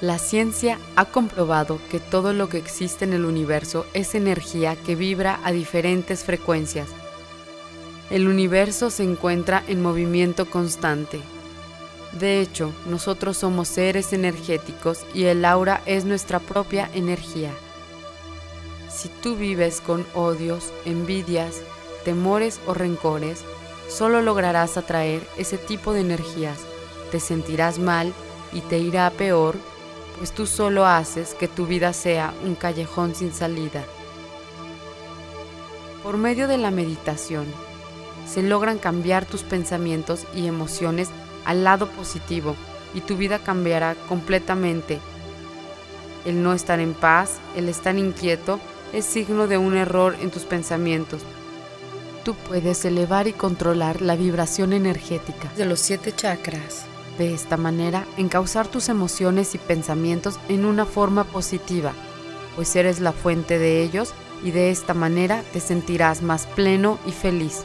La ciencia ha comprobado que todo lo que existe en el universo es energía que vibra a diferentes frecuencias. El universo se encuentra en movimiento constante. De hecho, nosotros somos seres energéticos y el aura es nuestra propia energía. Si tú vives con odios, envidias, temores o rencores, solo lograrás atraer ese tipo de energías. Te sentirás mal y te irá peor, pues tú solo haces que tu vida sea un callejón sin salida. Por medio de la meditación, se logran cambiar tus pensamientos y emociones al lado positivo y tu vida cambiará completamente. El no estar en paz, el estar inquieto, es signo de un error en tus pensamientos. Tú puedes elevar y controlar la vibración energética de los siete chakras. De esta manera, encauzar tus emociones y pensamientos en una forma positiva, pues eres la fuente de ellos y de esta manera te sentirás más pleno y feliz.